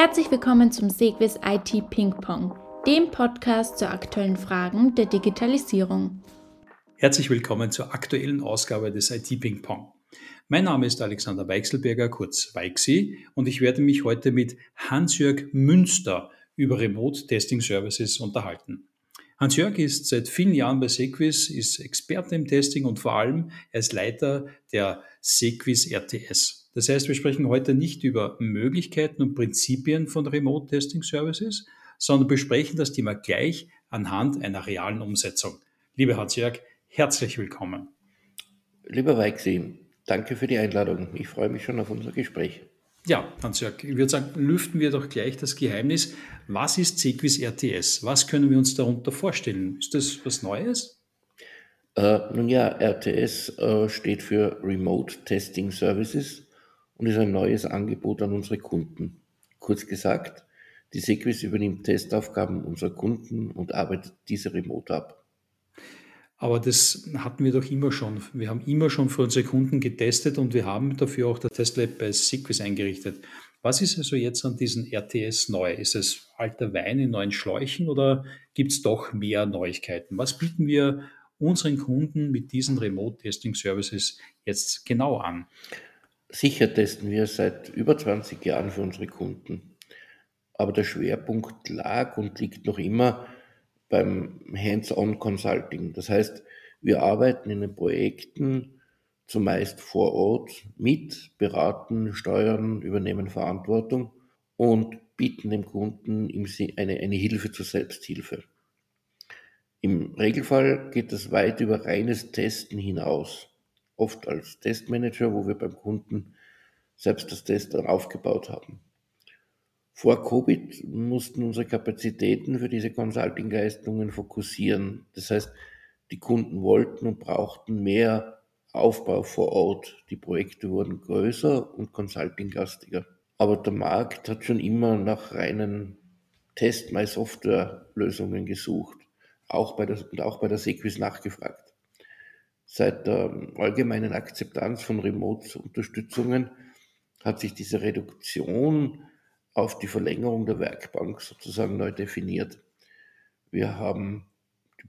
Herzlich willkommen zum Segwis IT Ping Pong, dem Podcast zu aktuellen Fragen der Digitalisierung. Herzlich willkommen zur aktuellen Ausgabe des IT Ping Pong. Mein Name ist Alexander Weichselberger, kurz Weixi, und ich werde mich heute mit Hans-Jörg Münster über Remote Testing Services unterhalten. Hans-Jörg ist seit vielen Jahren bei Sequis, ist Experte im Testing und vor allem er ist Leiter der Sequis RTS. Das heißt, wir sprechen heute nicht über Möglichkeiten und Prinzipien von Remote Testing Services, sondern besprechen das Thema gleich anhand einer realen Umsetzung. Lieber Hans-Jörg, herzlich willkommen. Lieber Weixi, danke für die Einladung. Ich freue mich schon auf unser Gespräch. Ja, Hans-Jörg, ich würde sagen, lüften wir doch gleich das Geheimnis. Was ist Sequis RTS? Was können wir uns darunter vorstellen? Ist das was Neues? Äh, nun ja, RTS äh, steht für Remote Testing Services und ist ein neues Angebot an unsere Kunden. Kurz gesagt, die Sequis übernimmt Testaufgaben unserer Kunden und arbeitet diese remote ab. Aber das hatten wir doch immer schon. Wir haben immer schon für unsere Kunden getestet und wir haben dafür auch das Testlab bei Sequis eingerichtet. Was ist also jetzt an diesen RTS neu? Ist es alter Wein in neuen Schläuchen oder gibt es doch mehr Neuigkeiten? Was bieten wir unseren Kunden mit diesen Remote Testing Services jetzt genau an? Sicher testen wir seit über 20 Jahren für unsere Kunden. Aber der Schwerpunkt lag und liegt noch immer beim Hands-on Consulting. Das heißt, wir arbeiten in den Projekten zumeist vor Ort mit, beraten, steuern, übernehmen Verantwortung und bieten dem Kunden eine, eine Hilfe zur Selbsthilfe. Im Regelfall geht es weit über reines Testen hinaus oft als Testmanager, wo wir beim Kunden selbst das Test dann aufgebaut haben. Vor Covid mussten unsere Kapazitäten für diese Consulting-Leistungen fokussieren. Das heißt, die Kunden wollten und brauchten mehr Aufbau vor Ort. Die Projekte wurden größer und consulting-lastiger. Aber der Markt hat schon immer nach reinen Test-My-Software-Lösungen gesucht. Auch bei der, und auch bei der Sequis nachgefragt. Seit der allgemeinen Akzeptanz von Remote-Unterstützungen hat sich diese Reduktion auf die Verlängerung der Werkbank sozusagen neu definiert. Wir haben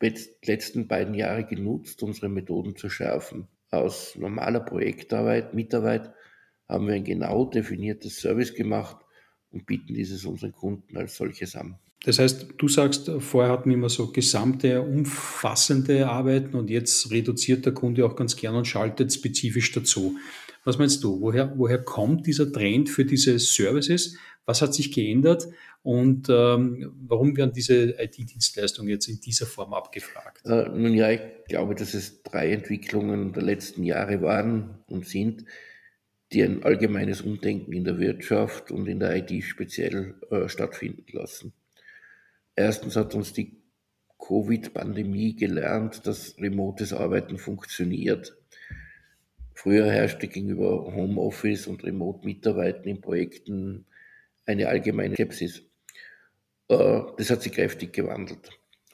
die letzten beiden Jahre genutzt, unsere Methoden zu schärfen. Aus normaler Projektarbeit, Mitarbeit haben wir ein genau definiertes Service gemacht und bieten dieses unseren Kunden als solches an. Das heißt, du sagst, vorher hatten wir immer so gesamte, umfassende Arbeiten und jetzt reduziert der Kunde auch ganz gern und schaltet spezifisch dazu. Was meinst du? Woher, woher kommt dieser Trend für diese Services? Was hat sich geändert und ähm, warum werden diese IT-Dienstleistungen jetzt in dieser Form abgefragt? Äh, nun ja, ich glaube, dass es drei Entwicklungen der letzten Jahre waren und sind, die ein allgemeines Umdenken in der Wirtschaft und in der IT speziell äh, stattfinden lassen. Erstens hat uns die Covid-Pandemie gelernt, dass remotes Arbeiten funktioniert. Früher herrschte gegenüber Homeoffice und Remote-Mitarbeiten in Projekten eine allgemeine Skepsis. Äh, das hat sich kräftig gewandelt.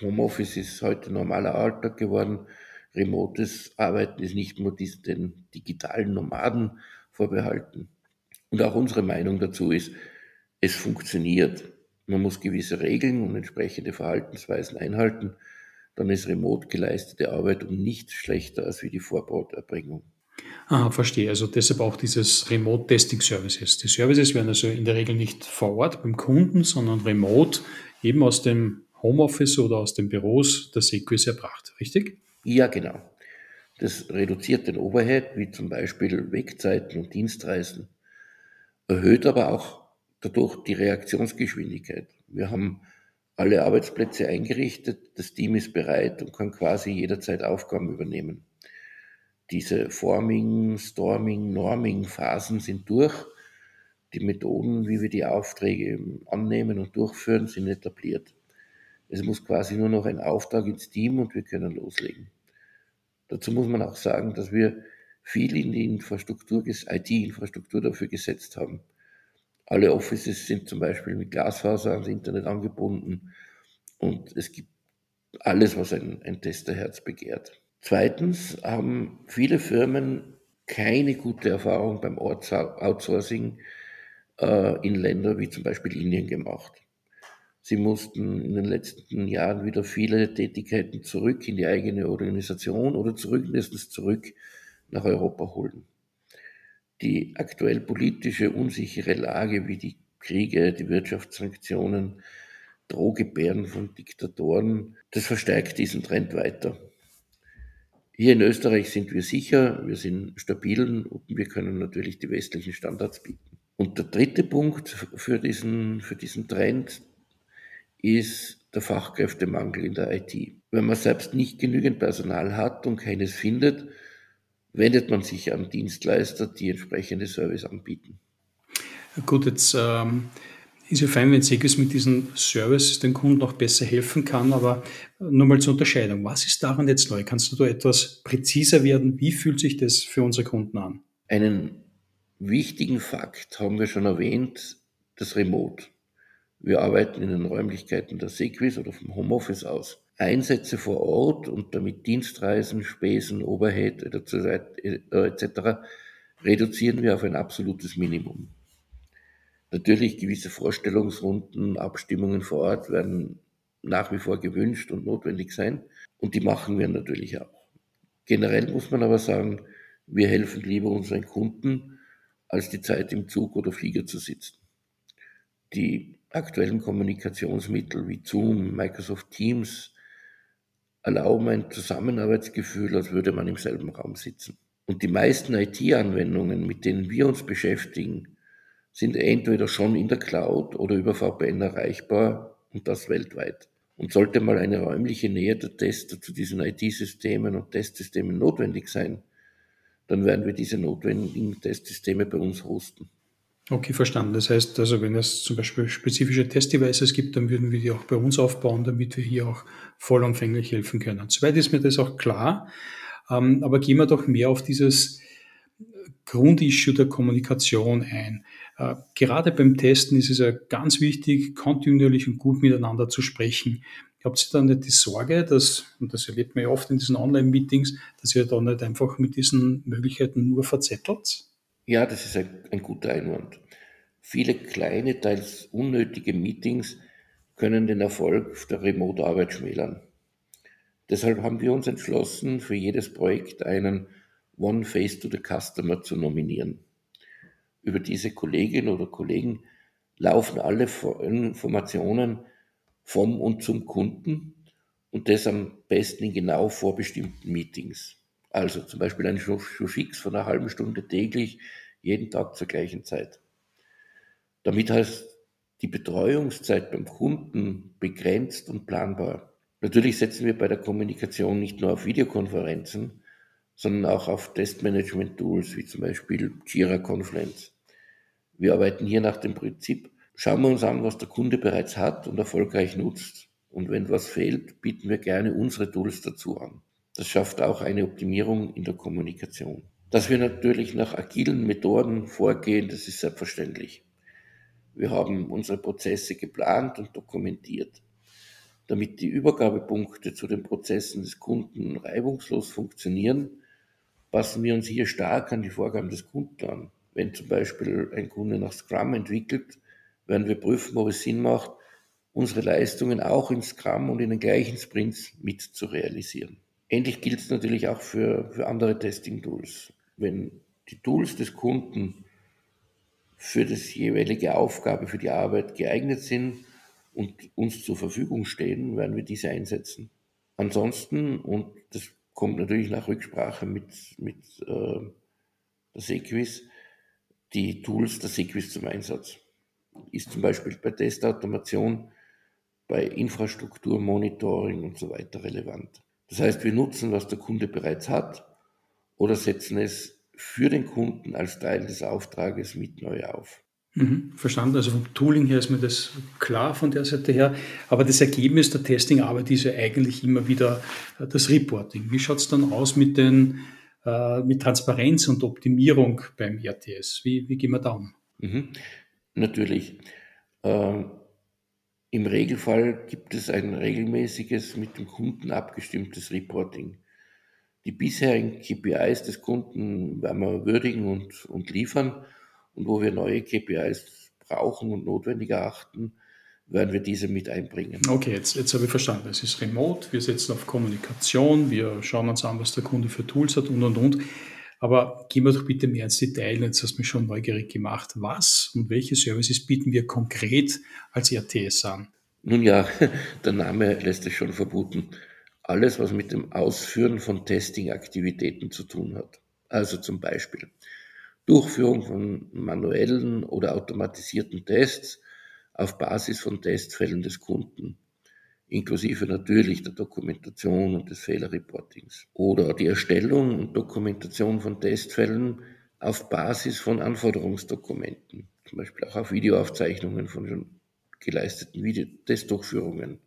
Homeoffice ist heute normaler Alltag geworden. Remotes Arbeiten ist nicht nur den digitalen Nomaden vorbehalten. Und auch unsere Meinung dazu ist, es funktioniert. Man muss gewisse Regeln und entsprechende Verhaltensweisen einhalten. Dann ist remote geleistete Arbeit um nichts schlechter als wie die Vorbauterbringung. Aha, verstehe. Also deshalb auch dieses Remote Testing Services. Die Services werden also in der Regel nicht vor Ort beim Kunden, sondern remote eben aus dem Homeoffice oder aus den Büros der Sequis erbracht, richtig? Ja, genau. Das reduziert den Overhead, wie zum Beispiel Wegzeiten und Dienstreisen, erhöht aber auch dadurch die Reaktionsgeschwindigkeit. Wir haben alle Arbeitsplätze eingerichtet, das Team ist bereit und kann quasi jederzeit Aufgaben übernehmen. Diese Forming, Storming, Norming Phasen sind durch. Die Methoden, wie wir die Aufträge annehmen und durchführen, sind etabliert. Es muss quasi nur noch ein Auftrag ins Team und wir können loslegen. Dazu muss man auch sagen, dass wir viel in die Infrastruktur, IT-Infrastruktur dafür gesetzt haben. Alle Offices sind zum Beispiel mit Glasfaser ans Internet angebunden und es gibt alles, was ein, ein Testerherz begehrt. Zweitens haben viele Firmen keine gute Erfahrung beim Outsourcing äh, in Länder wie zum Beispiel Indien gemacht. Sie mussten in den letzten Jahren wieder viele Tätigkeiten zurück in die eigene Organisation oder zumindest zurück nach Europa holen. Die aktuell politische unsichere Lage wie die Kriege, die Wirtschaftssanktionen, Drohgebärden von Diktatoren, das verstärkt diesen Trend weiter. Hier in Österreich sind wir sicher, wir sind stabil und wir können natürlich die westlichen Standards bieten. Und der dritte Punkt für diesen, für diesen Trend, ist der Fachkräftemangel in der IT. Wenn man selbst nicht genügend Personal hat und keines findet, wendet man sich an Dienstleister, die entsprechende Service anbieten. Gut, jetzt ähm, ist ja fein, wenn Segis mit diesem Service den Kunden auch besser helfen kann, aber nur mal zur Unterscheidung. Was ist daran jetzt neu? Kannst du da etwas präziser werden? Wie fühlt sich das für unsere Kunden an? Einen wichtigen Fakt haben wir schon erwähnt, das Remote. Wir arbeiten in den Räumlichkeiten der Sequis oder vom Homeoffice aus. Einsätze vor Ort und damit Dienstreisen, Spesen, Overhead etc. reduzieren wir auf ein absolutes Minimum. Natürlich gewisse Vorstellungsrunden, Abstimmungen vor Ort werden nach wie vor gewünscht und notwendig sein und die machen wir natürlich auch. Generell muss man aber sagen, wir helfen lieber unseren Kunden, als die Zeit im Zug oder Flieger zu sitzen. Die aktuellen Kommunikationsmittel wie Zoom, Microsoft Teams erlauben ein Zusammenarbeitsgefühl, als würde man im selben Raum sitzen. Und die meisten IT-Anwendungen, mit denen wir uns beschäftigen, sind entweder schon in der Cloud oder über VPN erreichbar und das weltweit. Und sollte mal eine räumliche Nähe der Tester zu diesen IT-Systemen und Testsystemen notwendig sein, dann werden wir diese notwendigen Testsysteme bei uns hosten. Okay, verstanden. Das heißt, also wenn es zum Beispiel spezifische Testdevices gibt, dann würden wir die auch bei uns aufbauen, damit wir hier auch vollumfänglich helfen können. Soweit ist mir das auch klar. Ähm, aber gehen wir doch mehr auf dieses Grundissue der Kommunikation ein. Äh, gerade beim Testen ist es ja ganz wichtig, kontinuierlich und gut miteinander zu sprechen. Habt ihr dann nicht die Sorge, dass, und das erlebt man ja oft in diesen Online-Meetings, dass ihr da nicht einfach mit diesen Möglichkeiten nur verzettelt? Ja, das ist ein, ein guter Einwand. Viele kleine, teils unnötige Meetings können den Erfolg der Remote-Arbeit schmälern. Deshalb haben wir uns entschlossen, für jedes Projekt einen One Face to the Customer zu nominieren. Über diese Kollegin oder Kollegen laufen alle Informationen vom und zum Kunden und das am besten in genau vorbestimmten Meetings. Also zum Beispiel ein Showfix von einer halben Stunde täglich, jeden Tag zur gleichen Zeit. Damit heißt die Betreuungszeit beim Kunden begrenzt und planbar. Natürlich setzen wir bei der Kommunikation nicht nur auf Videokonferenzen, sondern auch auf Testmanagement-Tools wie zum Beispiel Jira Confluence. Wir arbeiten hier nach dem Prinzip, schauen wir uns an, was der Kunde bereits hat und erfolgreich nutzt. Und wenn was fehlt, bieten wir gerne unsere Tools dazu an. Das schafft auch eine Optimierung in der Kommunikation. Dass wir natürlich nach agilen Methoden vorgehen, das ist selbstverständlich. Wir haben unsere Prozesse geplant und dokumentiert. Damit die Übergabepunkte zu den Prozessen des Kunden reibungslos funktionieren, passen wir uns hier stark an die Vorgaben des Kunden an. Wenn zum Beispiel ein Kunde nach Scrum entwickelt, werden wir prüfen, ob es Sinn macht, unsere Leistungen auch in Scrum und in den gleichen Sprints mit zu realisieren. Ähnlich gilt es natürlich auch für, für andere Testing-Tools. Wenn die Tools des Kunden für das jeweilige Aufgabe, für die Arbeit geeignet sind und uns zur Verfügung stehen, werden wir diese einsetzen. Ansonsten, und das kommt natürlich nach Rücksprache mit, mit äh, der Sequis, die Tools der Sequis zum Einsatz. Ist zum Beispiel bei Testautomation, bei Infrastrukturmonitoring und so weiter relevant. Das heißt, wir nutzen, was der Kunde bereits hat oder setzen es für den Kunden als Teil des Auftrages mit neu auf. Mhm, verstanden. Also vom Tooling her ist mir das klar von der Seite her. Aber das Ergebnis der Testingarbeit ist ja eigentlich immer wieder äh, das Reporting. Wie schaut es dann aus mit, den, äh, mit Transparenz und Optimierung beim RTS? Wie, wie gehen wir da um? Mhm. Natürlich. Ähm, im Regelfall gibt es ein regelmäßiges, mit dem Kunden abgestimmtes Reporting. Die bisherigen KPIs des Kunden werden wir würdigen und, und liefern. Und wo wir neue KPIs brauchen und notwendig erachten, werden wir diese mit einbringen. Okay, jetzt, jetzt habe ich verstanden. Es ist remote, wir setzen auf Kommunikation, wir schauen uns an, was der Kunde für Tools hat und und und. Aber gehen wir doch bitte mehr ins Detail. Jetzt hast du mich schon neugierig gemacht. Was und welche Services bieten wir konkret als RTS an? Nun ja, der Name lässt es schon vermuten. Alles, was mit dem Ausführen von Testing-Aktivitäten zu tun hat. Also zum Beispiel Durchführung von manuellen oder automatisierten Tests auf Basis von Testfällen des Kunden, inklusive natürlich der Dokumentation und des Fehlerreportings. Oder die Erstellung und Dokumentation von Testfällen auf Basis von Anforderungsdokumenten, zum Beispiel auch auf Videoaufzeichnungen von schon geleisteten Videotestdurchführungen,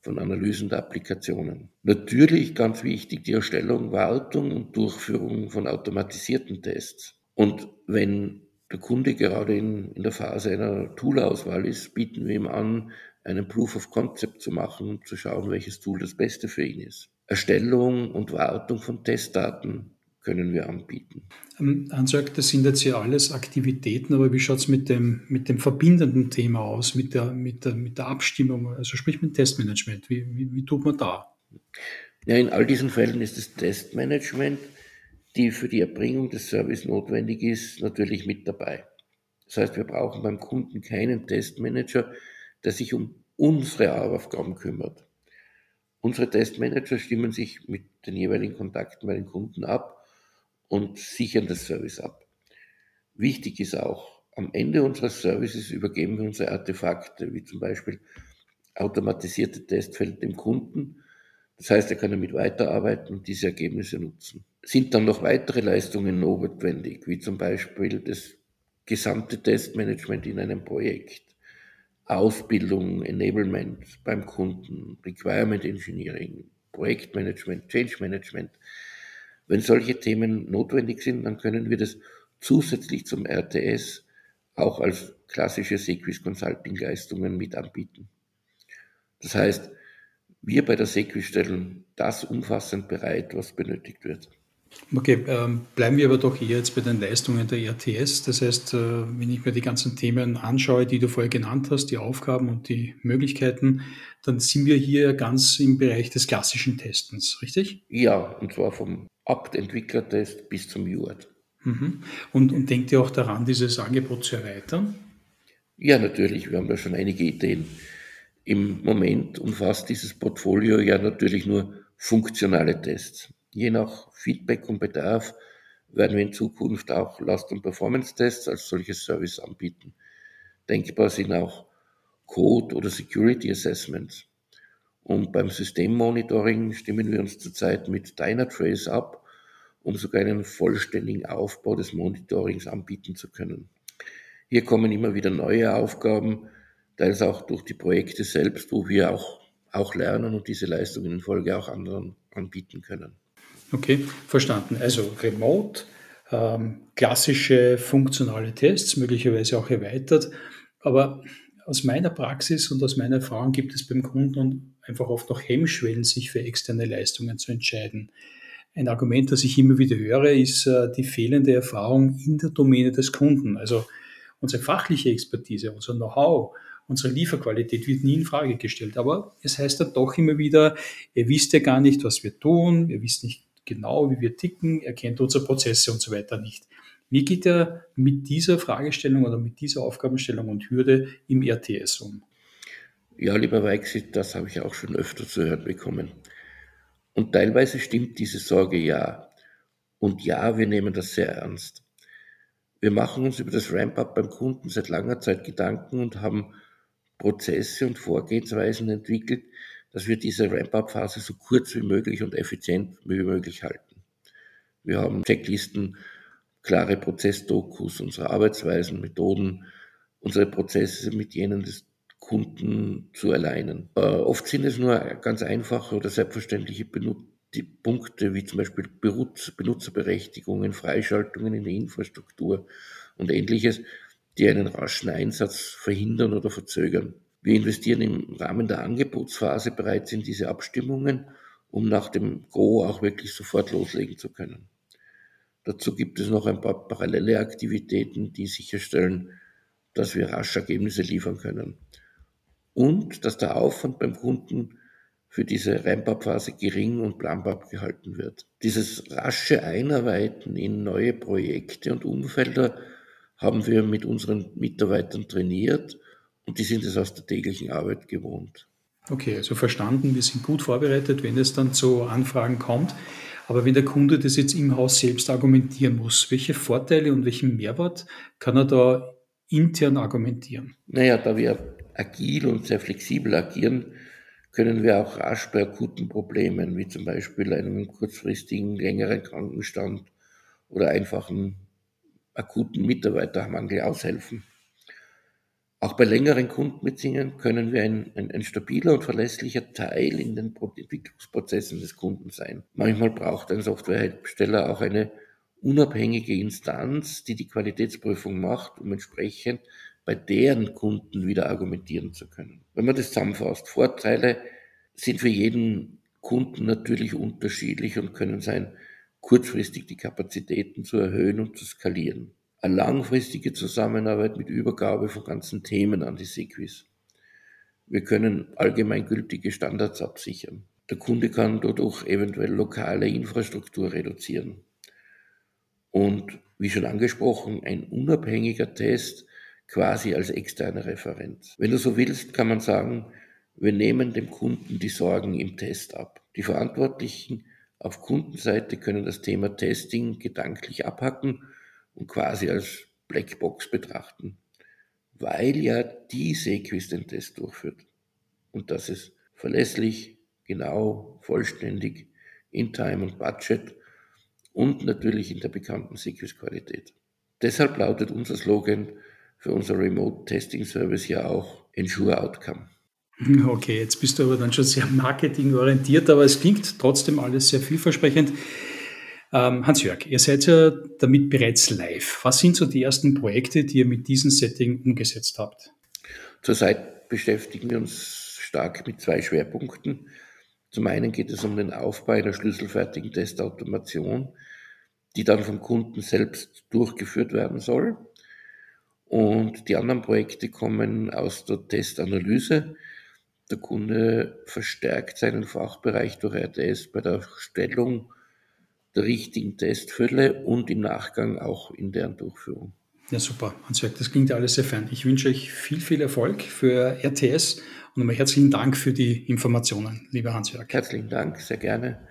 von Analysen der Applikationen. Natürlich ganz wichtig die Erstellung, Wartung und Durchführung von automatisierten Tests. Und wenn der Kunde gerade in, in der Phase einer Toolauswahl ist, bieten wir ihm an, einen Proof of Concept zu machen und zu schauen, welches Tool das Beste für ihn ist. Erstellung und Wartung von Testdaten können wir anbieten. Ähm, Hans-Jörg, das sind jetzt ja alles Aktivitäten, aber wie schaut es mit dem, mit dem verbindenden Thema aus, mit der, mit, der, mit der Abstimmung, also sprich mit Testmanagement? Wie, wie, wie tut man da? Ja, in all diesen Fällen ist das Testmanagement, die für die Erbringung des Service notwendig ist, natürlich mit dabei. Das heißt, wir brauchen beim Kunden keinen Testmanager, der sich um unsere Aufgaben kümmert. Unsere Testmanager stimmen sich mit den jeweiligen Kontakten bei den Kunden ab und sichern das Service ab. Wichtig ist auch, am Ende unseres Services übergeben wir unsere Artefakte, wie zum Beispiel automatisierte Testfälle dem Kunden. Das heißt, er kann damit weiterarbeiten und diese Ergebnisse nutzen. Sind dann noch weitere Leistungen notwendig, wie zum Beispiel das gesamte Testmanagement in einem Projekt, Ausbildung, Enablement beim Kunden, Requirement Engineering, Projektmanagement, Change Management, wenn solche Themen notwendig sind, dann können wir das zusätzlich zum RTS auch als klassische Sequis Consulting Leistungen mit anbieten. Das heißt, wir bei der Sequis stellen das umfassend bereit, was benötigt wird. Okay, ähm, bleiben wir aber doch eher jetzt bei den Leistungen der RTS. Das heißt, äh, wenn ich mir die ganzen Themen anschaue, die du vorher genannt hast, die Aufgaben und die Möglichkeiten, dann sind wir hier ganz im Bereich des klassischen Testens, richtig? Ja, und zwar vom Apt-Entwicklertest bis zum UART. Mhm. Und, und denkt ihr auch daran, dieses Angebot zu erweitern? Ja, natürlich. Wir haben da schon einige Ideen. Im Moment umfasst dieses Portfolio ja natürlich nur funktionale Tests. Je nach Feedback und Bedarf werden wir in Zukunft auch Last- und Performance-Tests als solches Service anbieten. Denkbar sind auch Code- oder Security Assessments. Und beim Systemmonitoring stimmen wir uns zurzeit mit Dynatrace ab, um sogar einen vollständigen Aufbau des Monitorings anbieten zu können. Hier kommen immer wieder neue Aufgaben, teils auch durch die Projekte selbst, wo wir auch, auch lernen und diese Leistungen in Folge auch anderen anbieten können. Okay, verstanden. Also remote, ähm, klassische funktionale Tests, möglicherweise auch erweitert. Aber aus meiner Praxis und aus meiner Erfahrung gibt es beim Kunden einfach oft noch Hemmschwellen, sich für externe Leistungen zu entscheiden. Ein Argument, das ich immer wieder höre, ist äh, die fehlende Erfahrung in der Domäne des Kunden. Also unsere fachliche Expertise, unser Know-how, unsere Lieferqualität wird nie in Frage gestellt. Aber es heißt dann doch immer wieder, ihr wisst ja gar nicht, was wir tun, ihr wisst nicht genau, wie wir ticken, er kennt unsere Prozesse und so weiter nicht. Wie geht er mit dieser Fragestellung oder mit dieser Aufgabenstellung und Hürde im RTS um? Ja, lieber Weixi, das habe ich auch schon öfter zu hören bekommen. Und teilweise stimmt diese Sorge ja. Und ja, wir nehmen das sehr ernst. Wir machen uns über das Ramp-up beim Kunden seit langer Zeit Gedanken und haben Prozesse und Vorgehensweisen entwickelt, dass wir diese Ramp-up-Phase so kurz wie möglich und effizient wie möglich halten. Wir haben Checklisten klare Prozessdokus, unsere Arbeitsweisen, Methoden, unsere Prozesse mit jenen des Kunden zu alignen. Äh, oft sind es nur ganz einfache oder selbstverständliche Benut Punkte wie zum Beispiel Benutzerberechtigungen, Freischaltungen in der Infrastruktur und ähnliches, die einen raschen Einsatz verhindern oder verzögern. Wir investieren im Rahmen der Angebotsphase bereits in diese Abstimmungen, um nach dem Go auch wirklich sofort loslegen zu können. Dazu gibt es noch ein paar parallele Aktivitäten, die sicherstellen, dass wir rasch Ergebnisse liefern können und dass der Aufwand beim Kunden für diese Ramp-up-Phase gering und planbar gehalten wird. Dieses rasche Einarbeiten in neue Projekte und Umfelder haben wir mit unseren Mitarbeitern trainiert und die sind es aus der täglichen Arbeit gewohnt. Okay, also verstanden, wir sind gut vorbereitet, wenn es dann zu Anfragen kommt. Aber wenn der Kunde das jetzt im Haus selbst argumentieren muss, welche Vorteile und welchen Mehrwert kann er da intern argumentieren? Naja, da wir agil und sehr flexibel agieren, können wir auch rasch bei akuten Problemen, wie zum Beispiel einem kurzfristigen, längeren Krankenstand oder einfachen akuten Mitarbeitermangel aushelfen. Auch bei längeren Kundenbeziehungen können wir ein, ein, ein, stabiler und verlässlicher Teil in den Entwicklungsprozessen des Kunden sein. Manchmal braucht ein Softwarehersteller auch eine unabhängige Instanz, die die Qualitätsprüfung macht, um entsprechend bei deren Kunden wieder argumentieren zu können. Wenn man das zusammenfasst, Vorteile sind für jeden Kunden natürlich unterschiedlich und können sein, kurzfristig die Kapazitäten zu erhöhen und zu skalieren eine langfristige Zusammenarbeit mit Übergabe von ganzen Themen an die Sequis. Wir können allgemeingültige Standards absichern. Der Kunde kann dadurch eventuell lokale Infrastruktur reduzieren. Und wie schon angesprochen, ein unabhängiger Test quasi als externe Referenz. Wenn du so willst, kann man sagen, wir nehmen dem Kunden die Sorgen im Test ab. Die Verantwortlichen auf Kundenseite können das Thema Testing gedanklich abhacken und quasi als Blackbox betrachten, weil ja die Sequis den Test durchführt. Und das ist verlässlich, genau, vollständig, in Time und Budget und natürlich in der bekannten Sequis-Qualität. Deshalb lautet unser Slogan für unser Remote Testing Service ja auch Ensure Outcome. Okay, jetzt bist du aber dann schon sehr marketingorientiert, aber es klingt trotzdem alles sehr vielversprechend. Ähm, Hans-Jörg, ihr seid ja damit bereits live. Was sind so die ersten Projekte, die ihr mit diesem Setting umgesetzt habt? Zurzeit beschäftigen wir uns stark mit zwei Schwerpunkten. Zum einen geht es um den Aufbau einer schlüsselfertigen Testautomation, die dann vom Kunden selbst durchgeführt werden soll. Und die anderen Projekte kommen aus der Testanalyse. Der Kunde verstärkt seinen Fachbereich durch RTS bei der Stellung der richtigen Testfälle und im Nachgang auch in deren Durchführung. Ja, super. Hans-Jörg, das klingt ja alles sehr fein. Ich wünsche euch viel, viel Erfolg für RTS und nochmal herzlichen Dank für die Informationen, lieber Hans-Jörg. Herzlichen Dank, sehr gerne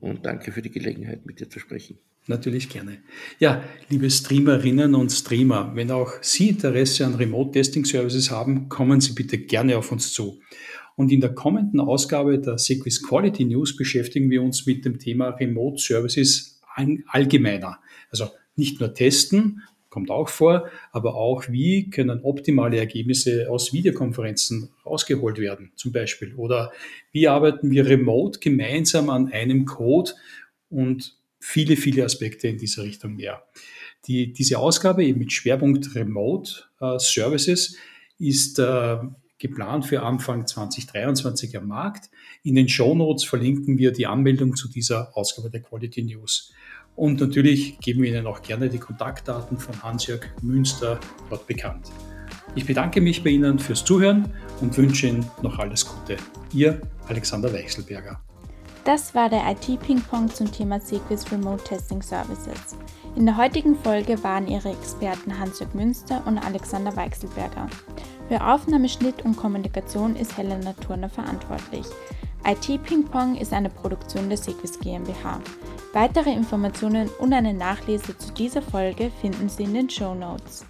und danke für die Gelegenheit, mit dir zu sprechen. Natürlich gerne. Ja, liebe Streamerinnen und Streamer, wenn auch Sie Interesse an Remote-Testing-Services haben, kommen Sie bitte gerne auf uns zu. Und in der kommenden Ausgabe der Sequis Quality News beschäftigen wir uns mit dem Thema Remote Services allgemeiner. Also nicht nur testen, kommt auch vor, aber auch wie können optimale Ergebnisse aus Videokonferenzen rausgeholt werden, zum Beispiel. Oder wie arbeiten wir remote gemeinsam an einem Code und viele, viele Aspekte in dieser Richtung mehr. Die, diese Ausgabe eben mit Schwerpunkt Remote äh, Services ist äh, geplant für Anfang 2023 am Markt. In den Show Notes verlinken wir die Anmeldung zu dieser Ausgabe der Quality News. Und natürlich geben wir Ihnen auch gerne die Kontaktdaten von Hans-Jörg Münster dort bekannt. Ich bedanke mich bei Ihnen fürs Zuhören und wünsche Ihnen noch alles Gute. Ihr Alexander Weichselberger. Das war der IT-Ping-Pong zum Thema Sequis Remote Testing Services. In der heutigen Folge waren Ihre Experten Hans-Jörg Münster und Alexander Weichselberger. Für Aufnahme, Schnitt und Kommunikation ist Helena Turner verantwortlich. IT Ping Pong ist eine Produktion der Sequis GmbH. Weitere Informationen und eine Nachlese zu dieser Folge finden Sie in den Show Notes.